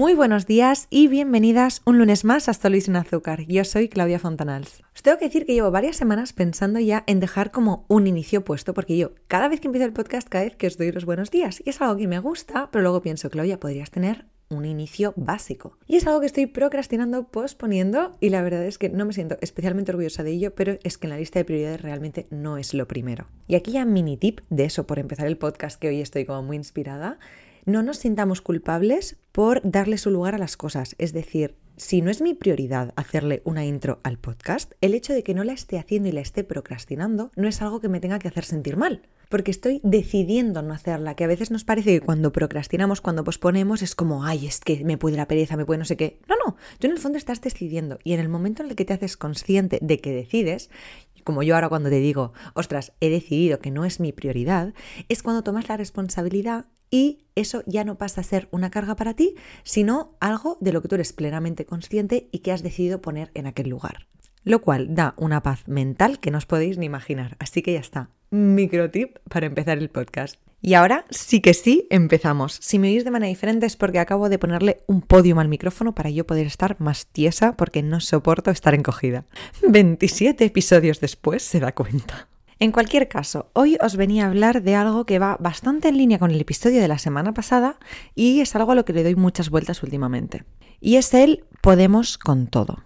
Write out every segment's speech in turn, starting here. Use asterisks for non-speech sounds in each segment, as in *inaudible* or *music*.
Muy buenos días y bienvenidas un lunes más a Luis sin Azúcar. Yo soy Claudia Fontanals. Os tengo que decir que llevo varias semanas pensando ya en dejar como un inicio puesto, porque yo cada vez que empiezo el podcast, cada vez que os doy los buenos días, y es algo que me gusta, pero luego pienso, Claudia, podrías tener un inicio básico. Y es algo que estoy procrastinando, posponiendo, y la verdad es que no me siento especialmente orgullosa de ello, pero es que en la lista de prioridades realmente no es lo primero. Y aquí ya mini tip de eso por empezar el podcast, que hoy estoy como muy inspirada no nos sintamos culpables por darle su lugar a las cosas. Es decir, si no es mi prioridad hacerle una intro al podcast, el hecho de que no la esté haciendo y la esté procrastinando no es algo que me tenga que hacer sentir mal, porque estoy decidiendo no hacerla, que a veces nos parece que cuando procrastinamos, cuando posponemos, es como, ay, es que me puede la pereza, me puede no sé qué. No, no, tú en el fondo estás decidiendo y en el momento en el que te haces consciente de que decides, como yo ahora cuando te digo, ostras, he decidido que no es mi prioridad, es cuando tomas la responsabilidad y eso ya no pasa a ser una carga para ti, sino algo de lo que tú eres plenamente consciente y que has decidido poner en aquel lugar. Lo cual da una paz mental que no os podéis ni imaginar. Así que ya está. Micro tip para empezar el podcast. Y ahora sí que sí, empezamos. Si me oís de manera diferente es porque acabo de ponerle un podium al micrófono para yo poder estar más tiesa porque no soporto estar encogida. 27 episodios después se da cuenta. En cualquier caso, hoy os venía a hablar de algo que va bastante en línea con el episodio de la semana pasada y es algo a lo que le doy muchas vueltas últimamente. Y es el podemos con todo.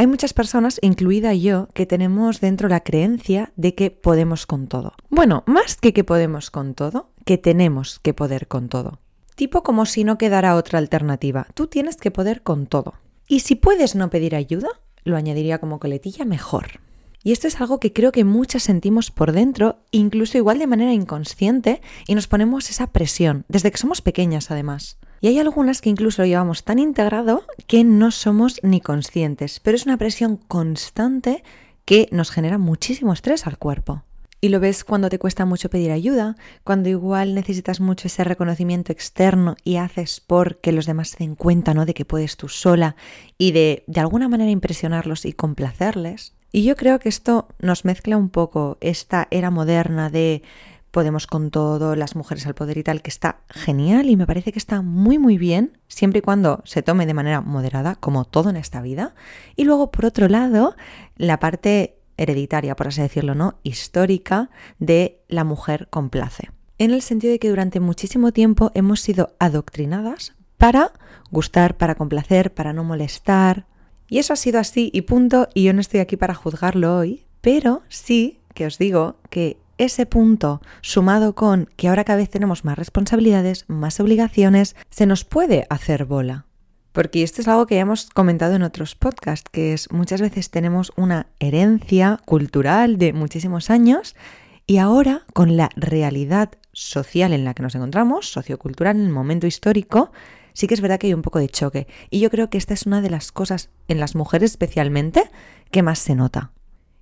Hay muchas personas, incluida yo, que tenemos dentro la creencia de que podemos con todo. Bueno, más que que podemos con todo, que tenemos que poder con todo. Tipo como si no quedara otra alternativa. Tú tienes que poder con todo. Y si puedes no pedir ayuda, lo añadiría como coletilla mejor. Y esto es algo que creo que muchas sentimos por dentro, incluso igual de manera inconsciente, y nos ponemos esa presión, desde que somos pequeñas además. Y hay algunas que incluso lo llevamos tan integrado que no somos ni conscientes, pero es una presión constante que nos genera muchísimo estrés al cuerpo. Y lo ves cuando te cuesta mucho pedir ayuda, cuando igual necesitas mucho ese reconocimiento externo y haces por que los demás se den cuenta ¿no? de que puedes tú sola y de de alguna manera impresionarlos y complacerles. Y yo creo que esto nos mezcla un poco esta era moderna de podemos con todo, las mujeres al poder y tal, que está genial y me parece que está muy muy bien, siempre y cuando se tome de manera moderada, como todo en esta vida. Y luego, por otro lado, la parte hereditaria, por así decirlo, ¿no? Histórica de la mujer complace. En el sentido de que durante muchísimo tiempo hemos sido adoctrinadas para gustar, para complacer, para no molestar, y eso ha sido así y punto, y yo no estoy aquí para juzgarlo hoy, pero sí que os digo que ese punto, sumado con que ahora cada vez tenemos más responsabilidades, más obligaciones, se nos puede hacer bola. Porque esto es algo que ya hemos comentado en otros podcasts, que es muchas veces tenemos una herencia cultural de muchísimos años y ahora con la realidad social en la que nos encontramos, sociocultural en el momento histórico, sí que es verdad que hay un poco de choque. Y yo creo que esta es una de las cosas, en las mujeres especialmente, que más se nota.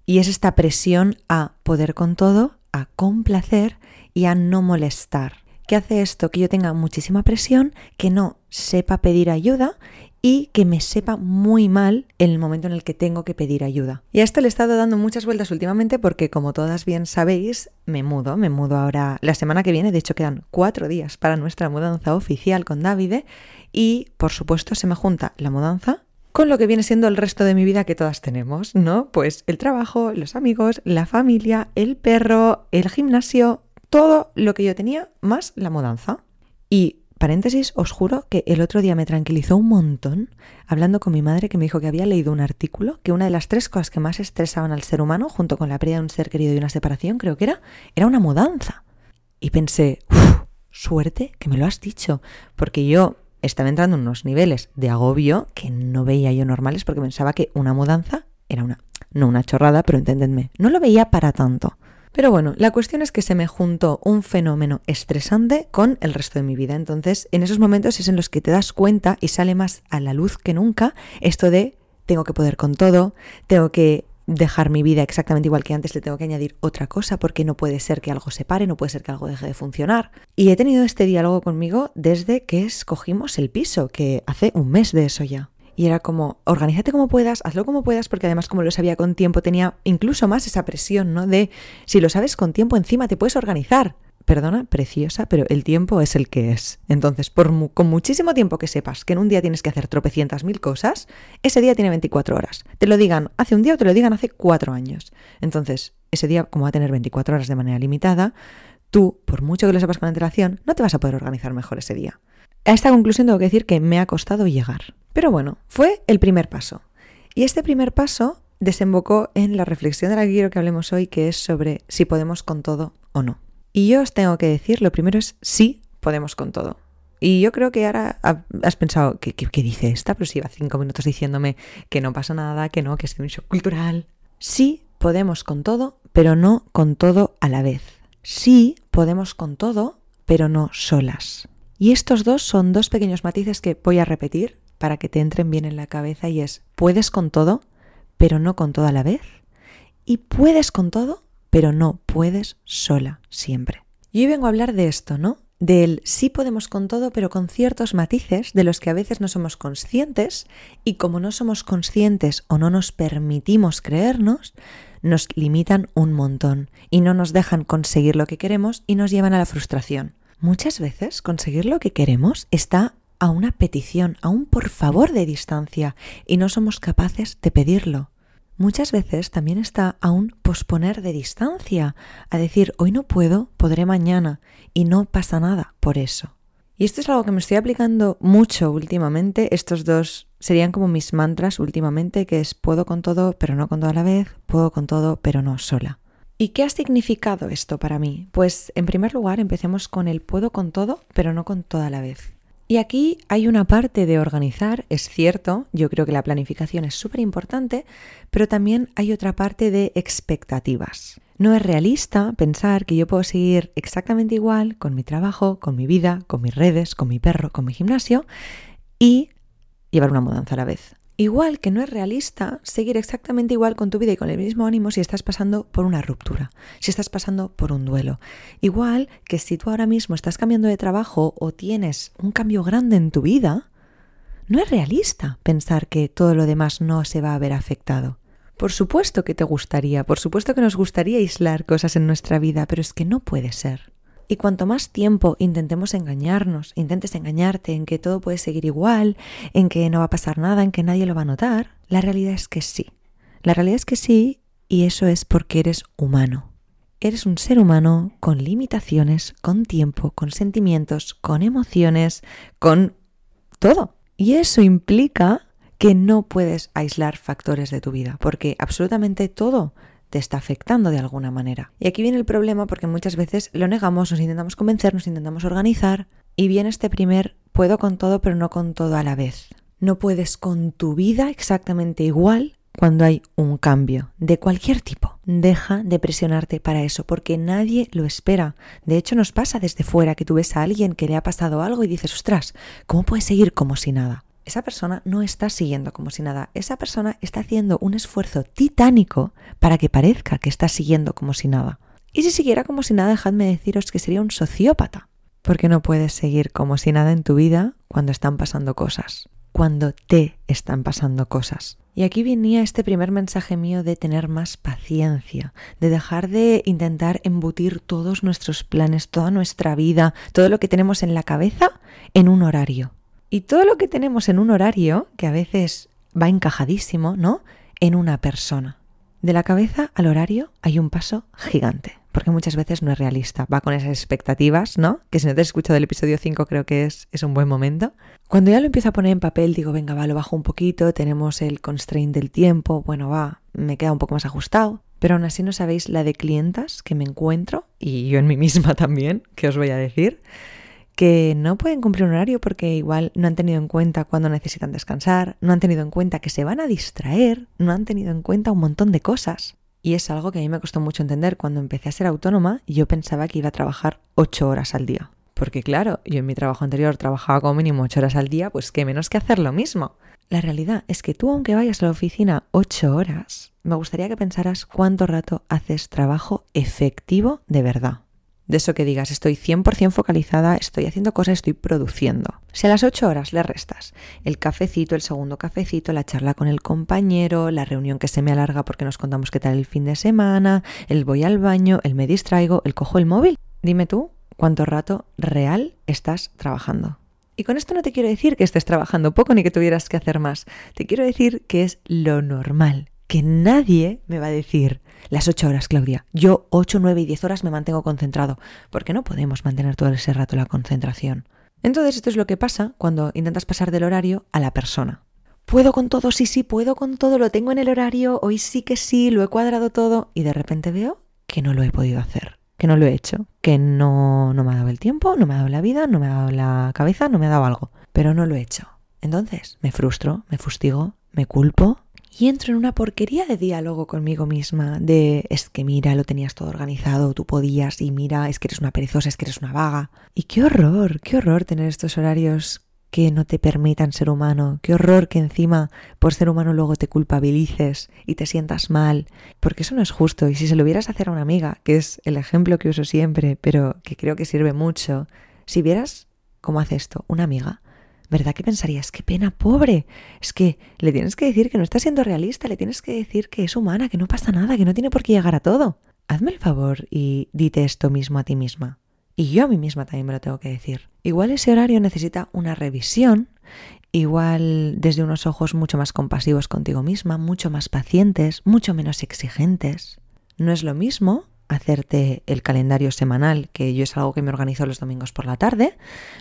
Y es esta presión a poder con todo, a complacer y a no molestar. ¿Qué hace esto? Que yo tenga muchísima presión, que no sepa pedir ayuda y que me sepa muy mal en el momento en el que tengo que pedir ayuda. Y a esto le he estado dando muchas vueltas últimamente porque, como todas bien sabéis, me mudo, me mudo ahora la semana que viene, de hecho quedan cuatro días para nuestra mudanza oficial con Davide y, por supuesto, se me junta la mudanza con lo que viene siendo el resto de mi vida que todas tenemos, ¿no? Pues el trabajo, los amigos, la familia, el perro, el gimnasio, todo lo que yo tenía más la mudanza. Y Paréntesis, os juro que el otro día me tranquilizó un montón hablando con mi madre que me dijo que había leído un artículo que una de las tres cosas que más estresaban al ser humano, junto con la pérdida de un ser querido y una separación, creo que era, era una mudanza. Y pensé, suerte que me lo has dicho, porque yo estaba entrando en unos niveles de agobio que no veía yo normales porque pensaba que una mudanza era una, no una chorrada, pero entendedme, no lo veía para tanto. Pero bueno, la cuestión es que se me juntó un fenómeno estresante con el resto de mi vida. Entonces, en esos momentos es en los que te das cuenta y sale más a la luz que nunca esto de tengo que poder con todo, tengo que dejar mi vida exactamente igual que antes, le tengo que añadir otra cosa porque no puede ser que algo se pare, no puede ser que algo deje de funcionar. Y he tenido este diálogo conmigo desde que escogimos el piso, que hace un mes de eso ya. Y era como, organízate como puedas, hazlo como puedas, porque además como lo sabía con tiempo tenía incluso más esa presión, ¿no? De si lo sabes con tiempo encima te puedes organizar. Perdona, preciosa, pero el tiempo es el que es. Entonces, por con muchísimo tiempo que sepas que en un día tienes que hacer tropecientas mil cosas, ese día tiene 24 horas. Te lo digan hace un día o te lo digan hace cuatro años. Entonces, ese día, como va a tener 24 horas de manera limitada, tú, por mucho que lo sepas con antelación, no te vas a poder organizar mejor ese día. A esta conclusión tengo que decir que me ha costado llegar. Pero bueno, fue el primer paso. Y este primer paso desembocó en la reflexión de la que quiero que hablemos hoy, que es sobre si podemos con todo o no. Y yo os tengo que decir, lo primero es sí podemos con todo. Y yo creo que ahora has pensado, ¿qué, dice esta? Pero si iba cinco minutos diciéndome que no pasa nada, que no, que es un shock cultural. Sí podemos con todo, pero no con todo a la vez. Sí podemos con todo, pero no solas. Y estos dos son dos pequeños matices que voy a repetir para que te entren bien en la cabeza y es, puedes con todo, pero no con todo a la vez. Y puedes con todo, pero no puedes sola siempre. Y hoy vengo a hablar de esto, ¿no? Del sí podemos con todo, pero con ciertos matices de los que a veces no somos conscientes y como no somos conscientes o no nos permitimos creernos, nos limitan un montón y no nos dejan conseguir lo que queremos y nos llevan a la frustración. Muchas veces conseguir lo que queremos está a una petición, a un por favor de distancia y no somos capaces de pedirlo. Muchas veces también está a un posponer de distancia, a decir hoy no puedo, podré mañana, y no pasa nada por eso. Y esto es algo que me estoy aplicando mucho últimamente. Estos dos serían como mis mantras últimamente, que es puedo con todo, pero no con todo a la vez, puedo con todo, pero no sola. ¿Y qué ha significado esto para mí? Pues en primer lugar empecemos con el puedo con todo, pero no con toda la vez. Y aquí hay una parte de organizar, es cierto, yo creo que la planificación es súper importante, pero también hay otra parte de expectativas. No es realista pensar que yo puedo seguir exactamente igual con mi trabajo, con mi vida, con mis redes, con mi perro, con mi gimnasio y llevar una mudanza a la vez. Igual que no es realista seguir exactamente igual con tu vida y con el mismo ánimo si estás pasando por una ruptura, si estás pasando por un duelo. Igual que si tú ahora mismo estás cambiando de trabajo o tienes un cambio grande en tu vida, no es realista pensar que todo lo demás no se va a ver afectado. Por supuesto que te gustaría, por supuesto que nos gustaría aislar cosas en nuestra vida, pero es que no puede ser. Y cuanto más tiempo intentemos engañarnos, intentes engañarte en que todo puede seguir igual, en que no va a pasar nada, en que nadie lo va a notar, la realidad es que sí. La realidad es que sí, y eso es porque eres humano. Eres un ser humano con limitaciones, con tiempo, con sentimientos, con emociones, con todo. Y eso implica que no puedes aislar factores de tu vida, porque absolutamente todo te está afectando de alguna manera. Y aquí viene el problema porque muchas veces lo negamos, nos intentamos convencer, nos intentamos organizar y viene este primer puedo con todo pero no con todo a la vez. No puedes con tu vida exactamente igual cuando hay un cambio de cualquier tipo. Deja de presionarte para eso, porque nadie lo espera. De hecho, nos pasa desde fuera que tú ves a alguien que le ha pasado algo y dices, ostras, ¿cómo puedes seguir como si nada? Esa persona no está siguiendo como si nada. Esa persona está haciendo un esfuerzo titánico para que parezca que está siguiendo como si nada. Y si siguiera como si nada, dejadme deciros que sería un sociópata. Porque no puedes seguir como si nada en tu vida cuando están pasando cosas, cuando te están pasando cosas. Y aquí venía este primer mensaje mío de tener más paciencia, de dejar de intentar embutir todos nuestros planes, toda nuestra vida, todo lo que tenemos en la cabeza en un horario. Y todo lo que tenemos en un horario, que a veces va encajadísimo, ¿no? En una persona. De la cabeza al horario hay un paso gigante, porque muchas veces no es realista, va con esas expectativas, ¿no? Que si no te has escuchado el episodio 5 creo que es, es un buen momento. Cuando ya lo empiezo a poner en papel digo, venga, va, lo bajo un poquito, tenemos el constraint del tiempo, bueno, va, me queda un poco más ajustado, pero aún así no sabéis la de clientas que me encuentro, y yo en mí misma *laughs* también, que os voy a decir, que no pueden cumplir un horario porque igual no han tenido en cuenta cuándo necesitan descansar, no han tenido en cuenta que se van a distraer, no han tenido en cuenta un montón de cosas. Y es algo que a mí me costó mucho entender. Cuando empecé a ser autónoma, yo pensaba que iba a trabajar ocho horas al día. Porque claro, yo en mi trabajo anterior trabajaba como mínimo ocho horas al día, pues qué menos que hacer lo mismo. La realidad es que tú, aunque vayas a la oficina ocho horas, me gustaría que pensaras cuánto rato haces trabajo efectivo de verdad de eso que digas, estoy 100% focalizada, estoy haciendo cosas, estoy produciendo. Si a las 8 horas le restas el cafecito, el segundo cafecito, la charla con el compañero, la reunión que se me alarga porque nos contamos qué tal el fin de semana, el voy al baño, el me distraigo, el cojo el móvil, dime tú, cuánto rato real estás trabajando. Y con esto no te quiero decir que estés trabajando poco ni que tuvieras que hacer más. Te quiero decir que es lo normal, que nadie me va a decir las ocho horas, Claudia. Yo ocho, nueve y diez horas me mantengo concentrado, porque no podemos mantener todo ese rato la concentración. Entonces esto es lo que pasa cuando intentas pasar del horario a la persona. Puedo con todo, sí, sí, puedo con todo, lo tengo en el horario, hoy sí que sí, lo he cuadrado todo y de repente veo que no lo he podido hacer que no lo he hecho, que no, no me ha dado el tiempo, no me ha dado la vida, no me ha dado la cabeza, no me ha dado algo, pero no lo he hecho. Entonces me frustro, me fustigo, me culpo y entro en una porquería de diálogo conmigo misma, de es que mira, lo tenías todo organizado, tú podías y mira, es que eres una perezosa, es que eres una vaga. Y qué horror, qué horror tener estos horarios que no te permitan ser humano. Qué horror que encima por ser humano luego te culpabilices y te sientas mal, porque eso no es justo. Y si se lo hubieras hacer a una amiga, que es el ejemplo que uso siempre, pero que creo que sirve mucho, si vieras cómo hace esto una amiga, ¿verdad que pensarías, qué pena, pobre? Es que le tienes que decir que no está siendo realista, le tienes que decir que es humana, que no pasa nada, que no tiene por qué llegar a todo. Hazme el favor y dite esto mismo a ti misma. Y yo a mí misma también me lo tengo que decir. Igual ese horario necesita una revisión, igual desde unos ojos mucho más compasivos contigo misma, mucho más pacientes, mucho menos exigentes. No es lo mismo hacerte el calendario semanal, que yo es algo que me organizo los domingos por la tarde.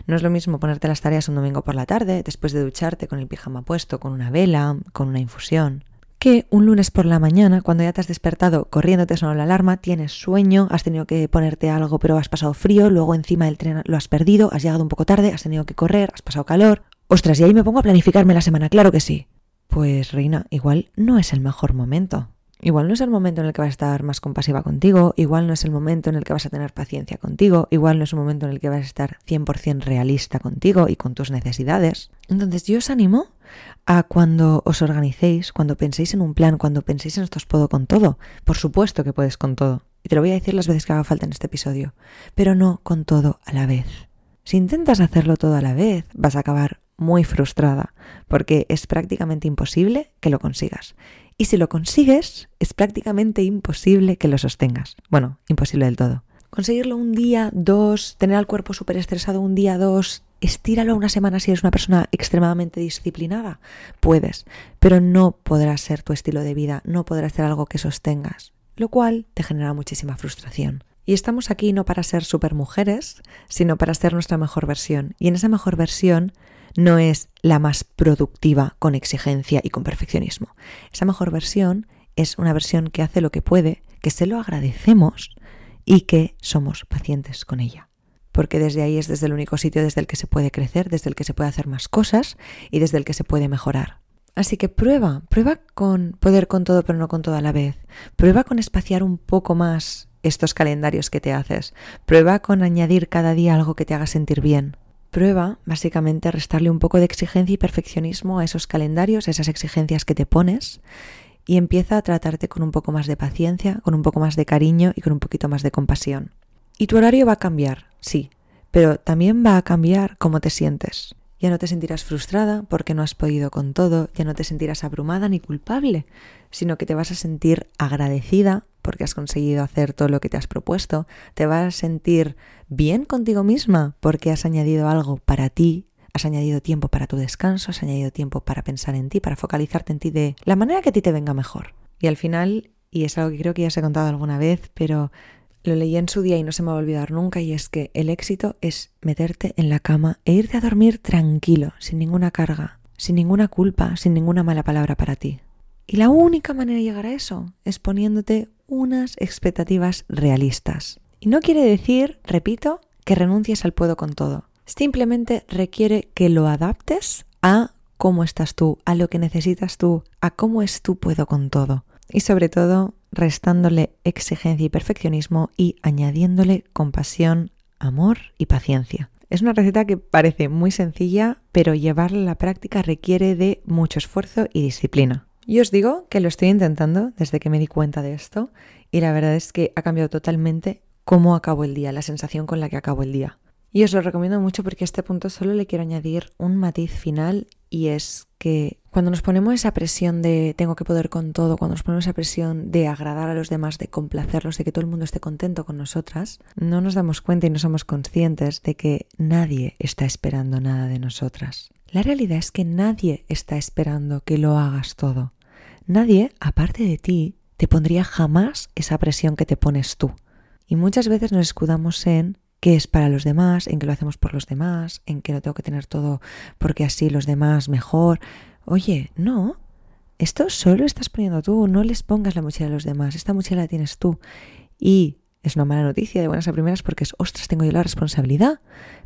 No es lo mismo ponerte las tareas un domingo por la tarde, después de ducharte con el pijama puesto, con una vela, con una infusión que un lunes por la mañana, cuando ya te has despertado corriendo te sonó la alarma, tienes sueño, has tenido que ponerte algo pero has pasado frío, luego encima del tren lo has perdido, has llegado un poco tarde, has tenido que correr, has pasado calor. Ostras, y ahí me pongo a planificarme la semana, claro que sí. Pues Reina, igual no es el mejor momento. Igual no es el momento en el que vas a estar más compasiva contigo, igual no es el momento en el que vas a tener paciencia contigo, igual no es un momento en el que vas a estar 100% realista contigo y con tus necesidades. Entonces yo os animo a cuando os organicéis, cuando penséis en un plan, cuando penséis en estos puedo con todo. Por supuesto que puedes con todo. Y te lo voy a decir las veces que haga falta en este episodio. Pero no con todo a la vez. Si intentas hacerlo todo a la vez, vas a acabar muy frustrada, porque es prácticamente imposible que lo consigas. Y si lo consigues, es prácticamente imposible que lo sostengas. Bueno, imposible del todo. Conseguirlo un día, dos, tener al cuerpo súper estresado un día, dos, estíralo una semana si eres una persona extremadamente disciplinada. Puedes, pero no podrás ser tu estilo de vida, no podrás ser algo que sostengas, lo cual te genera muchísima frustración. Y estamos aquí no para ser mujeres, sino para ser nuestra mejor versión. Y en esa mejor versión no es la más productiva con exigencia y con perfeccionismo. Esa mejor versión es una versión que hace lo que puede, que se lo agradecemos y que somos pacientes con ella. Porque desde ahí es desde el único sitio desde el que se puede crecer, desde el que se puede hacer más cosas y desde el que se puede mejorar. Así que prueba, prueba con poder con todo pero no con todo a la vez. Prueba con espaciar un poco más estos calendarios que te haces. Prueba con añadir cada día algo que te haga sentir bien. Prueba, básicamente, restarle un poco de exigencia y perfeccionismo a esos calendarios, a esas exigencias que te pones, y empieza a tratarte con un poco más de paciencia, con un poco más de cariño y con un poquito más de compasión. Y tu horario va a cambiar, sí, pero también va a cambiar cómo te sientes. Ya no te sentirás frustrada porque no has podido con todo, ya no te sentirás abrumada ni culpable, sino que te vas a sentir agradecida porque has conseguido hacer todo lo que te has propuesto, te vas a sentir bien contigo misma porque has añadido algo para ti, has añadido tiempo para tu descanso, has añadido tiempo para pensar en ti, para focalizarte en ti de la manera que a ti te venga mejor. Y al final, y es algo que creo que ya os he contado alguna vez, pero lo leí en su día y no se me va a olvidar nunca, y es que el éxito es meterte en la cama e irte a dormir tranquilo, sin ninguna carga, sin ninguna culpa, sin ninguna mala palabra para ti. Y la única manera de llegar a eso es poniéndote unas expectativas realistas. Y no quiere decir, repito, que renuncies al puedo con todo. Simplemente requiere que lo adaptes a cómo estás tú, a lo que necesitas tú, a cómo es tu puedo con todo. Y sobre todo, restándole exigencia y perfeccionismo y añadiéndole compasión, amor y paciencia. Es una receta que parece muy sencilla, pero llevarla a la práctica requiere de mucho esfuerzo y disciplina. Y os digo que lo estoy intentando desde que me di cuenta de esto y la verdad es que ha cambiado totalmente cómo acabo el día, la sensación con la que acabo el día. Y os lo recomiendo mucho porque a este punto solo le quiero añadir un matiz final y es que cuando nos ponemos esa presión de tengo que poder con todo, cuando nos ponemos esa presión de agradar a los demás, de complacerlos, de que todo el mundo esté contento con nosotras, no nos damos cuenta y no somos conscientes de que nadie está esperando nada de nosotras. La realidad es que nadie está esperando que lo hagas todo. Nadie, aparte de ti, te pondría jamás esa presión que te pones tú. Y muchas veces nos escudamos en que es para los demás, en que lo hacemos por los demás, en que no tengo que tener todo porque así los demás mejor. Oye, no, esto solo estás poniendo tú, no les pongas la mochila a los demás, esta mochila la tienes tú. Y es una mala noticia de buenas a primeras porque es, ostras, tengo yo la responsabilidad,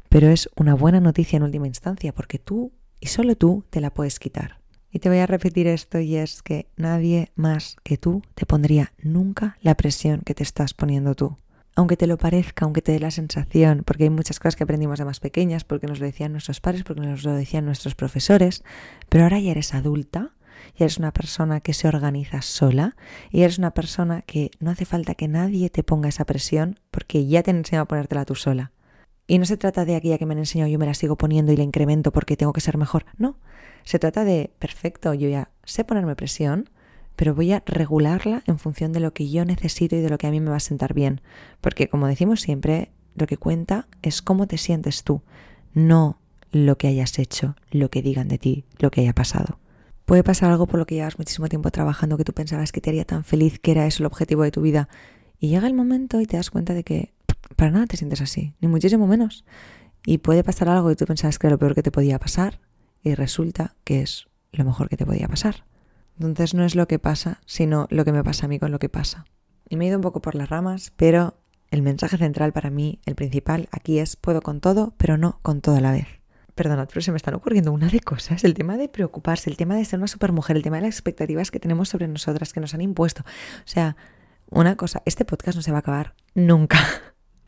pero es una buena noticia en última instancia porque tú y solo tú te la puedes quitar. Y te voy a repetir esto y es que nadie más que tú te pondría nunca la presión que te estás poniendo tú aunque te lo parezca, aunque te dé la sensación, porque hay muchas cosas que aprendimos de más pequeñas, porque nos lo decían nuestros padres, porque nos lo decían nuestros profesores, pero ahora ya eres adulta, ya eres una persona que se organiza sola y eres una persona que no hace falta que nadie te ponga esa presión porque ya te han enseñado a ponértela tú sola. Y no se trata de aquella que me han enseñado yo me la sigo poniendo y la incremento porque tengo que ser mejor. No, se trata de, perfecto, yo ya sé ponerme presión, pero voy a regularla en función de lo que yo necesito y de lo que a mí me va a sentar bien. Porque como decimos siempre, lo que cuenta es cómo te sientes tú, no lo que hayas hecho, lo que digan de ti, lo que haya pasado. Puede pasar algo por lo que llevas muchísimo tiempo trabajando que tú pensabas que te haría tan feliz, que era eso el objetivo de tu vida, y llega el momento y te das cuenta de que para nada te sientes así, ni muchísimo menos. Y puede pasar algo y tú pensabas que era lo peor que te podía pasar, y resulta que es lo mejor que te podía pasar. Entonces no es lo que pasa, sino lo que me pasa a mí con lo que pasa. Y me he ido un poco por las ramas, pero el mensaje central para mí, el principal, aquí es puedo con todo, pero no con todo a la vez. Perdonad, pero se me están ocurriendo una de cosas. El tema de preocuparse, el tema de ser una supermujer, el tema de las expectativas que tenemos sobre nosotras, que nos han impuesto. O sea, una cosa, este podcast no se va a acabar nunca.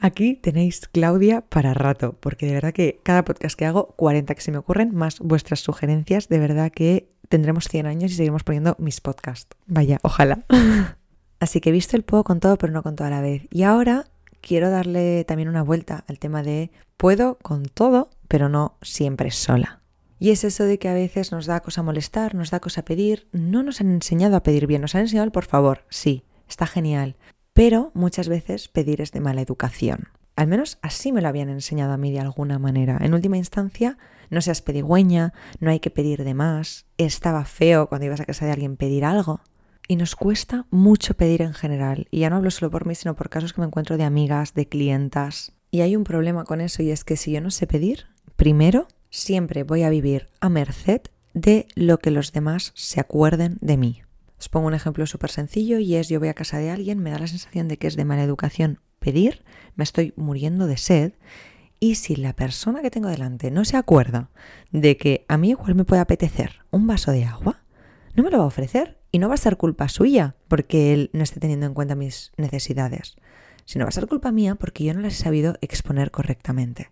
Aquí tenéis Claudia para rato, porque de verdad que cada podcast que hago, 40 que se me ocurren, más vuestras sugerencias, de verdad que tendremos 100 años y seguiremos poniendo mis podcasts. Vaya, ojalá. *laughs* Así que he visto el puedo con todo, pero no con todo a la vez. Y ahora quiero darle también una vuelta al tema de puedo con todo, pero no siempre sola. Y es eso de que a veces nos da cosa molestar, nos da cosa pedir. No nos han enseñado a pedir bien, nos han enseñado el por favor, sí, está genial. Pero muchas veces pedir es de mala educación. Al menos así me lo habían enseñado a mí de alguna manera. En última instancia, no seas pedigüeña, no hay que pedir de más. Estaba feo cuando ibas a casa de alguien pedir algo. Y nos cuesta mucho pedir en general. Y ya no hablo solo por mí, sino por casos que me encuentro de amigas, de clientas. Y hay un problema con eso y es que si yo no sé pedir, primero, siempre voy a vivir a merced de lo que los demás se acuerden de mí. Os pongo un ejemplo súper sencillo y es yo voy a casa de alguien, me da la sensación de que es de mala educación pedir, me estoy muriendo de sed y si la persona que tengo delante no se acuerda de que a mí igual me puede apetecer un vaso de agua, no me lo va a ofrecer y no va a ser culpa suya porque él no esté teniendo en cuenta mis necesidades, sino va a ser culpa mía porque yo no las he sabido exponer correctamente.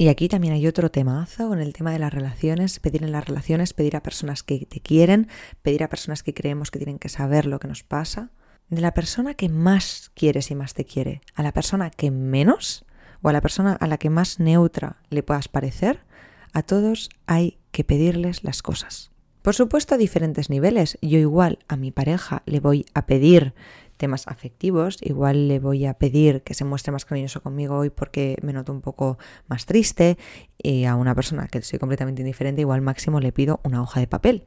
Y aquí también hay otro temazo con el tema de las relaciones, pedir en las relaciones, pedir a personas que te quieren, pedir a personas que creemos que tienen que saber lo que nos pasa. De la persona que más quieres y más te quiere, a la persona que menos o a la persona a la que más neutra le puedas parecer, a todos hay que pedirles las cosas. Por supuesto a diferentes niveles. Yo igual a mi pareja le voy a pedir temas afectivos. Igual le voy a pedir que se muestre más cariñoso conmigo hoy porque me noto un poco más triste. Y a una persona que soy completamente indiferente, igual máximo le pido una hoja de papel.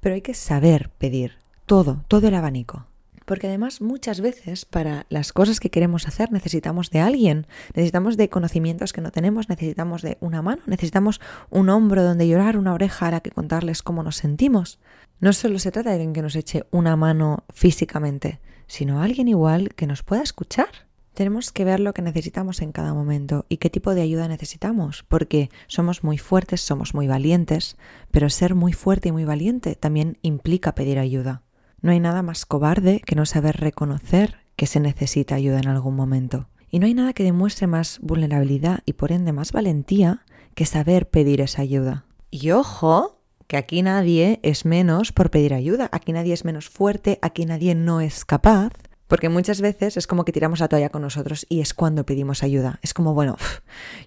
Pero hay que saber pedir todo, todo el abanico. Porque además muchas veces para las cosas que queremos hacer necesitamos de alguien, necesitamos de conocimientos que no tenemos, necesitamos de una mano, necesitamos un hombro donde llorar, una oreja a la que contarles cómo nos sentimos. No solo se trata de que nos eche una mano físicamente, sino alguien igual que nos pueda escuchar. Tenemos que ver lo que necesitamos en cada momento y qué tipo de ayuda necesitamos, porque somos muy fuertes, somos muy valientes, pero ser muy fuerte y muy valiente también implica pedir ayuda. No hay nada más cobarde que no saber reconocer que se necesita ayuda en algún momento. Y no hay nada que demuestre más vulnerabilidad y por ende más valentía que saber pedir esa ayuda. Y ojo, que aquí nadie es menos por pedir ayuda, aquí nadie es menos fuerte, aquí nadie no es capaz Porque muchas veces es como que tiramos la toalla con nosotros y es cuando pedimos ayuda. Es como, bueno,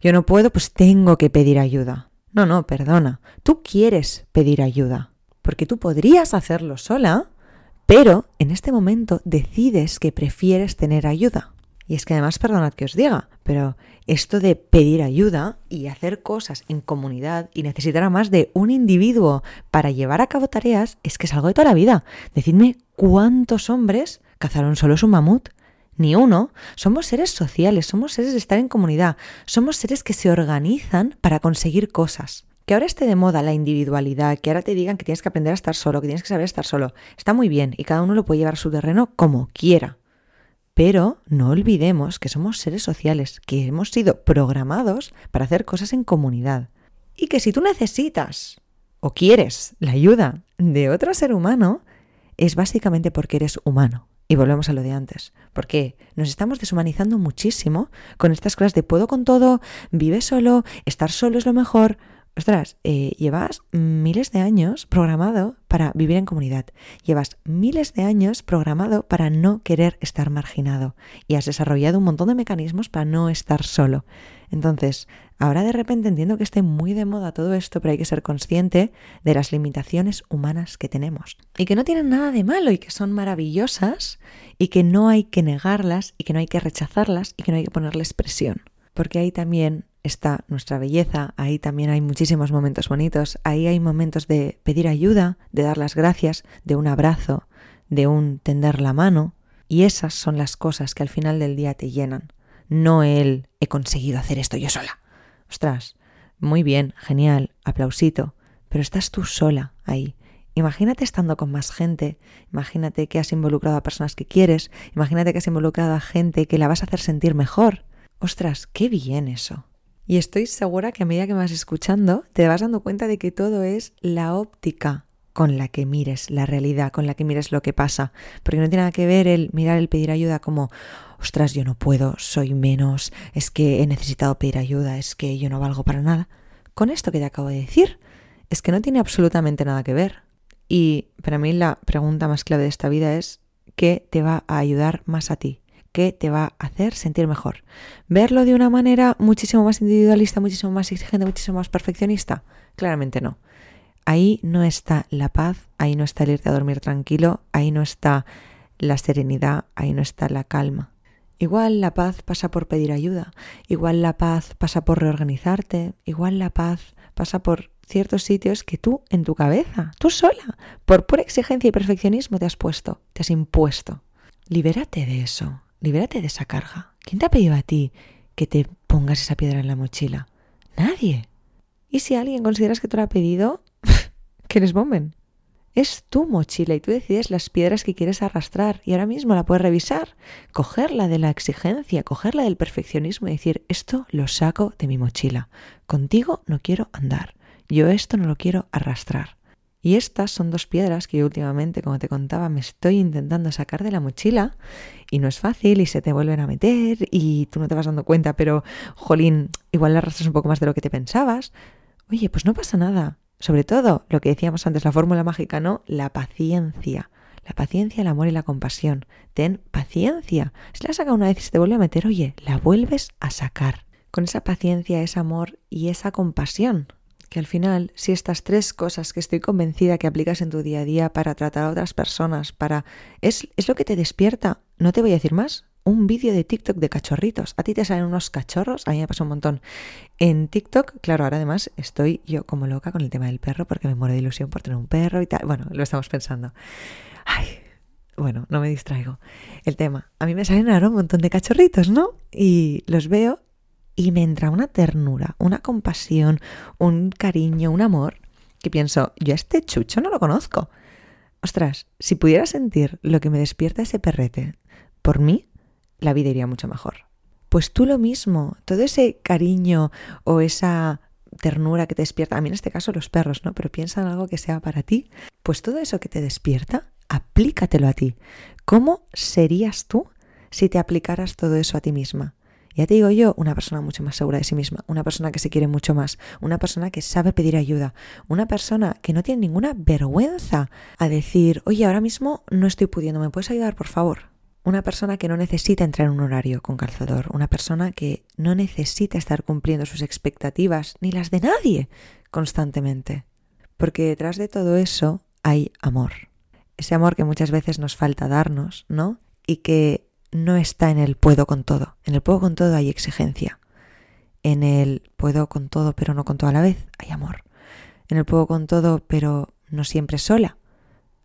yo no puedo, pues tengo que pedir ayuda. No, no, perdona. Tú quieres pedir ayuda. Porque tú podrías hacerlo sola, pero en este momento decides que prefieres tener ayuda. Y es que además, perdonad que os diga, pero esto de pedir ayuda y hacer cosas en comunidad y necesitar a más de un individuo para llevar a cabo tareas es que es algo de toda la vida. Decidme cuántos hombres cazaron solos un mamut. Ni uno. Somos seres sociales, somos seres de estar en comunidad, somos seres que se organizan para conseguir cosas. Que ahora esté de moda la individualidad, que ahora te digan que tienes que aprender a estar solo, que tienes que saber estar solo, está muy bien y cada uno lo puede llevar a su terreno como quiera. Pero no olvidemos que somos seres sociales, que hemos sido programados para hacer cosas en comunidad. Y que si tú necesitas o quieres la ayuda de otro ser humano, es básicamente porque eres humano. Y volvemos a lo de antes, porque nos estamos deshumanizando muchísimo con estas cosas de puedo con todo, vive solo, estar solo es lo mejor. Ostras, eh, llevas miles de años programado para vivir en comunidad. Llevas miles de años programado para no querer estar marginado. Y has desarrollado un montón de mecanismos para no estar solo. Entonces, ahora de repente entiendo que esté muy de moda todo esto, pero hay que ser consciente de las limitaciones humanas que tenemos. Y que no tienen nada de malo y que son maravillosas y que no hay que negarlas y que no hay que rechazarlas y que no hay que ponerles presión. Porque ahí también está nuestra belleza, ahí también hay muchísimos momentos bonitos, ahí hay momentos de pedir ayuda, de dar las gracias, de un abrazo, de un tender la mano, y esas son las cosas que al final del día te llenan, no el he conseguido hacer esto yo sola. Ostras, muy bien, genial, aplausito, pero estás tú sola ahí. Imagínate estando con más gente, imagínate que has involucrado a personas que quieres, imagínate que has involucrado a gente que la vas a hacer sentir mejor. Ostras, qué bien eso. Y estoy segura que a medida que vas escuchando, te vas dando cuenta de que todo es la óptica con la que mires la realidad, con la que mires lo que pasa. Porque no tiene nada que ver el mirar el pedir ayuda como, ostras, yo no puedo, soy menos, es que he necesitado pedir ayuda, es que yo no valgo para nada. Con esto que te acabo de decir, es que no tiene absolutamente nada que ver. Y para mí la pregunta más clave de esta vida es, ¿qué te va a ayudar más a ti? Que te va a hacer sentir mejor. ¿Verlo de una manera muchísimo más individualista, muchísimo más exigente, muchísimo más perfeccionista? Claramente no. Ahí no está la paz, ahí no está el irte a dormir tranquilo, ahí no está la serenidad, ahí no está la calma. Igual la paz pasa por pedir ayuda, igual la paz pasa por reorganizarte, igual la paz pasa por ciertos sitios que tú en tu cabeza, tú sola, por pura exigencia y perfeccionismo te has puesto, te has impuesto. Libérate de eso. Libérate de esa carga. ¿Quién te ha pedido a ti que te pongas esa piedra en la mochila? Nadie. Y si alguien consideras que te lo ha pedido, *laughs* que les bomben. Es tu mochila y tú decides las piedras que quieres arrastrar y ahora mismo la puedes revisar, cogerla de la exigencia, cogerla del perfeccionismo y decir, esto lo saco de mi mochila. Contigo no quiero andar. Yo esto no lo quiero arrastrar. Y estas son dos piedras que yo últimamente, como te contaba, me estoy intentando sacar de la mochila y no es fácil y se te vuelven a meter y tú no te vas dando cuenta, pero, jolín, igual le arrastras un poco más de lo que te pensabas. Oye, pues no pasa nada. Sobre todo, lo que decíamos antes, la fórmula mágica, ¿no? La paciencia. La paciencia, el amor y la compasión. Ten paciencia. Si la has sacado una vez y se te vuelve a meter, oye, la vuelves a sacar. Con esa paciencia, ese amor y esa compasión que al final, si estas tres cosas que estoy convencida que aplicas en tu día a día para tratar a otras personas, para es, es lo que te despierta, no te voy a decir más, un vídeo de TikTok de cachorritos. A ti te salen unos cachorros, a mí me pasa un montón. En TikTok, claro, ahora además estoy yo como loca con el tema del perro porque me muero de ilusión por tener un perro y tal. Bueno, lo estamos pensando. Ay, bueno, no me distraigo. El tema, a mí me salen ahora un montón de cachorritos, ¿no? Y los veo y me entra una ternura, una compasión, un cariño, un amor, que pienso, yo a este chucho no lo conozco. Ostras, si pudiera sentir lo que me despierta ese perrete, por mí, la vida iría mucho mejor. Pues tú lo mismo, todo ese cariño o esa ternura que te despierta, a mí en este caso los perros, ¿no? Pero piensa en algo que sea para ti, pues todo eso que te despierta, aplícatelo a ti. ¿Cómo serías tú si te aplicaras todo eso a ti misma? Ya te digo yo, una persona mucho más segura de sí misma, una persona que se quiere mucho más, una persona que sabe pedir ayuda, una persona que no tiene ninguna vergüenza a decir, oye, ahora mismo no estoy pudiendo, ¿me puedes ayudar, por favor? una persona que no necesita entrar en un horario con calzador, una persona que no necesita estar cumpliendo sus expectativas ni las de nadie constantemente. Porque detrás de todo eso hay amor. Ese amor que muchas veces nos falta darnos, ¿no? Y que no está en el puedo con todo. En el puedo con todo hay exigencia. En el puedo con todo pero no con todo a la vez hay amor. En el puedo con todo pero no siempre sola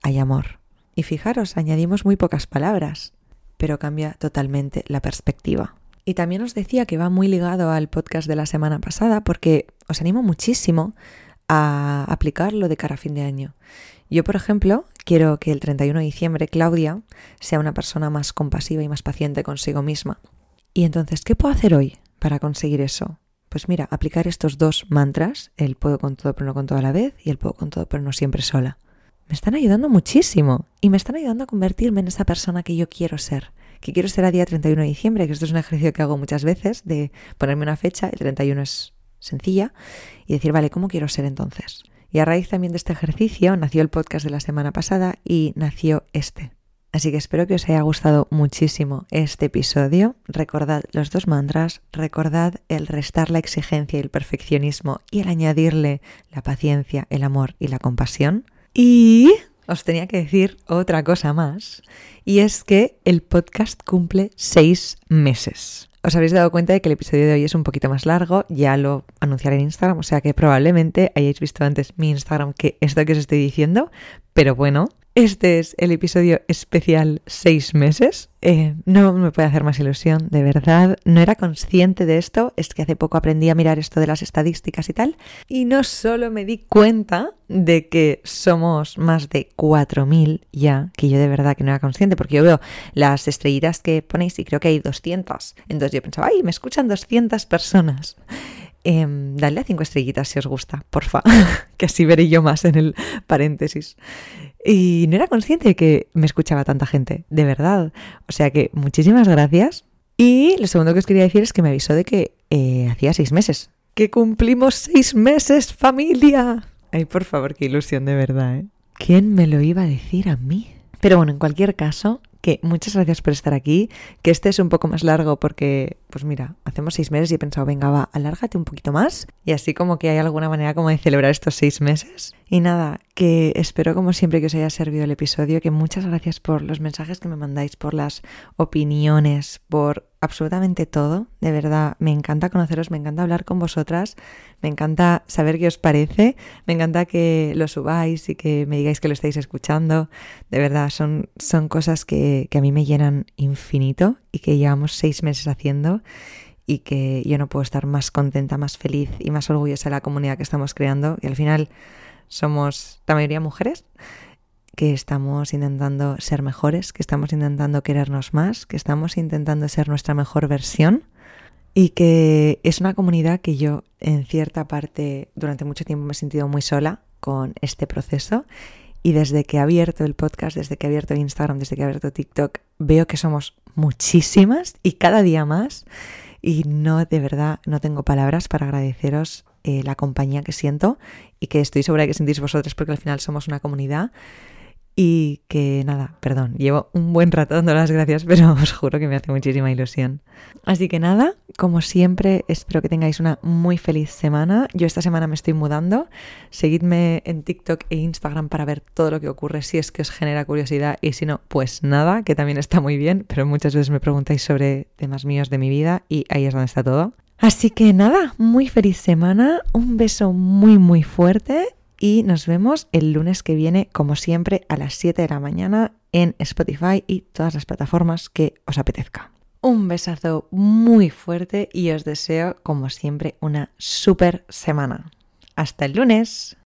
hay amor. Y fijaros, añadimos muy pocas palabras pero cambia totalmente la perspectiva. Y también os decía que va muy ligado al podcast de la semana pasada porque os animo muchísimo a aplicarlo de cara a fin de año. Yo, por ejemplo, quiero que el 31 de diciembre Claudia sea una persona más compasiva y más paciente consigo misma. Y entonces, ¿qué puedo hacer hoy para conseguir eso? Pues mira, aplicar estos dos mantras, el puedo con todo pero no con todo a la vez y el puedo con todo pero no siempre sola me están ayudando muchísimo y me están ayudando a convertirme en esa persona que yo quiero ser, que quiero ser a día 31 de diciembre, que esto es un ejercicio que hago muchas veces de ponerme una fecha, el 31 es sencilla, y decir, vale, ¿cómo quiero ser entonces? Y a raíz también de este ejercicio nació el podcast de la semana pasada y nació este. Así que espero que os haya gustado muchísimo este episodio. Recordad los dos mantras, recordad el restar la exigencia y el perfeccionismo y el añadirle la paciencia, el amor y la compasión. Y os tenía que decir otra cosa más, y es que el podcast cumple seis meses. Os habéis dado cuenta de que el episodio de hoy es un poquito más largo, ya lo anunciaré en Instagram, o sea que probablemente hayáis visto antes mi Instagram que esto que os estoy diciendo, pero bueno, este es el episodio especial seis meses. Eh, no me puede hacer más ilusión, de verdad. No era consciente de esto, es que hace poco aprendí a mirar esto de las estadísticas y tal. Y no solo me di cuenta de que somos más de 4.000 ya, que yo de verdad que no era consciente, porque yo veo las estrellitas que ponéis y creo que hay 200. Entonces yo pensaba, ay, me escuchan 200 personas. Eh, dadle a cinco estrellitas si os gusta, porfa, *laughs* que así veré yo más en el paréntesis. Y no era consciente de que me escuchaba tanta gente, de verdad. O sea que muchísimas gracias. Y lo segundo que os quería decir es que me avisó de que eh, hacía seis meses. ¡Que cumplimos seis meses, familia! Ay, por favor, qué ilusión de verdad, ¿eh? ¿Quién me lo iba a decir a mí? Pero bueno, en cualquier caso, que muchas gracias por estar aquí, que este es un poco más largo porque, pues mira, hacemos seis meses y he pensado, venga, va, alárgate un poquito más y así como que hay alguna manera como de celebrar estos seis meses. Y nada, que espero como siempre que os haya servido el episodio, que muchas gracias por los mensajes que me mandáis, por las opiniones, por absolutamente todo. De verdad, me encanta conoceros, me encanta hablar con vosotras, me encanta saber qué os parece, me encanta que lo subáis y que me digáis que lo estáis escuchando. De verdad, son, son cosas que, que a mí me llenan infinito y que llevamos seis meses haciendo y que yo no puedo estar más contenta, más feliz y más orgullosa de la comunidad que estamos creando. Y al final somos la mayoría mujeres que estamos intentando ser mejores, que estamos intentando querernos más, que estamos intentando ser nuestra mejor versión y que es una comunidad que yo en cierta parte durante mucho tiempo me he sentido muy sola con este proceso y desde que he abierto el podcast, desde que he abierto Instagram, desde que he abierto TikTok, veo que somos muchísimas y cada día más y no de verdad no tengo palabras para agradeceros eh, la compañía que siento y que estoy segura de que sentís vosotros porque al final somos una comunidad y que nada, perdón, llevo un buen rato dando las gracias, pero *laughs* os juro que me hace muchísima ilusión. Así que nada, como siempre, espero que tengáis una muy feliz semana. Yo esta semana me estoy mudando. Seguidme en TikTok e Instagram para ver todo lo que ocurre si es que os genera curiosidad y si no, pues nada, que también está muy bien, pero muchas veces me preguntáis sobre temas míos de mi vida y ahí es donde está todo. Así que nada, muy feliz semana, un beso muy muy fuerte y nos vemos el lunes que viene, como siempre, a las 7 de la mañana en Spotify y todas las plataformas que os apetezca. Un besazo muy fuerte y os deseo, como siempre, una super semana. Hasta el lunes.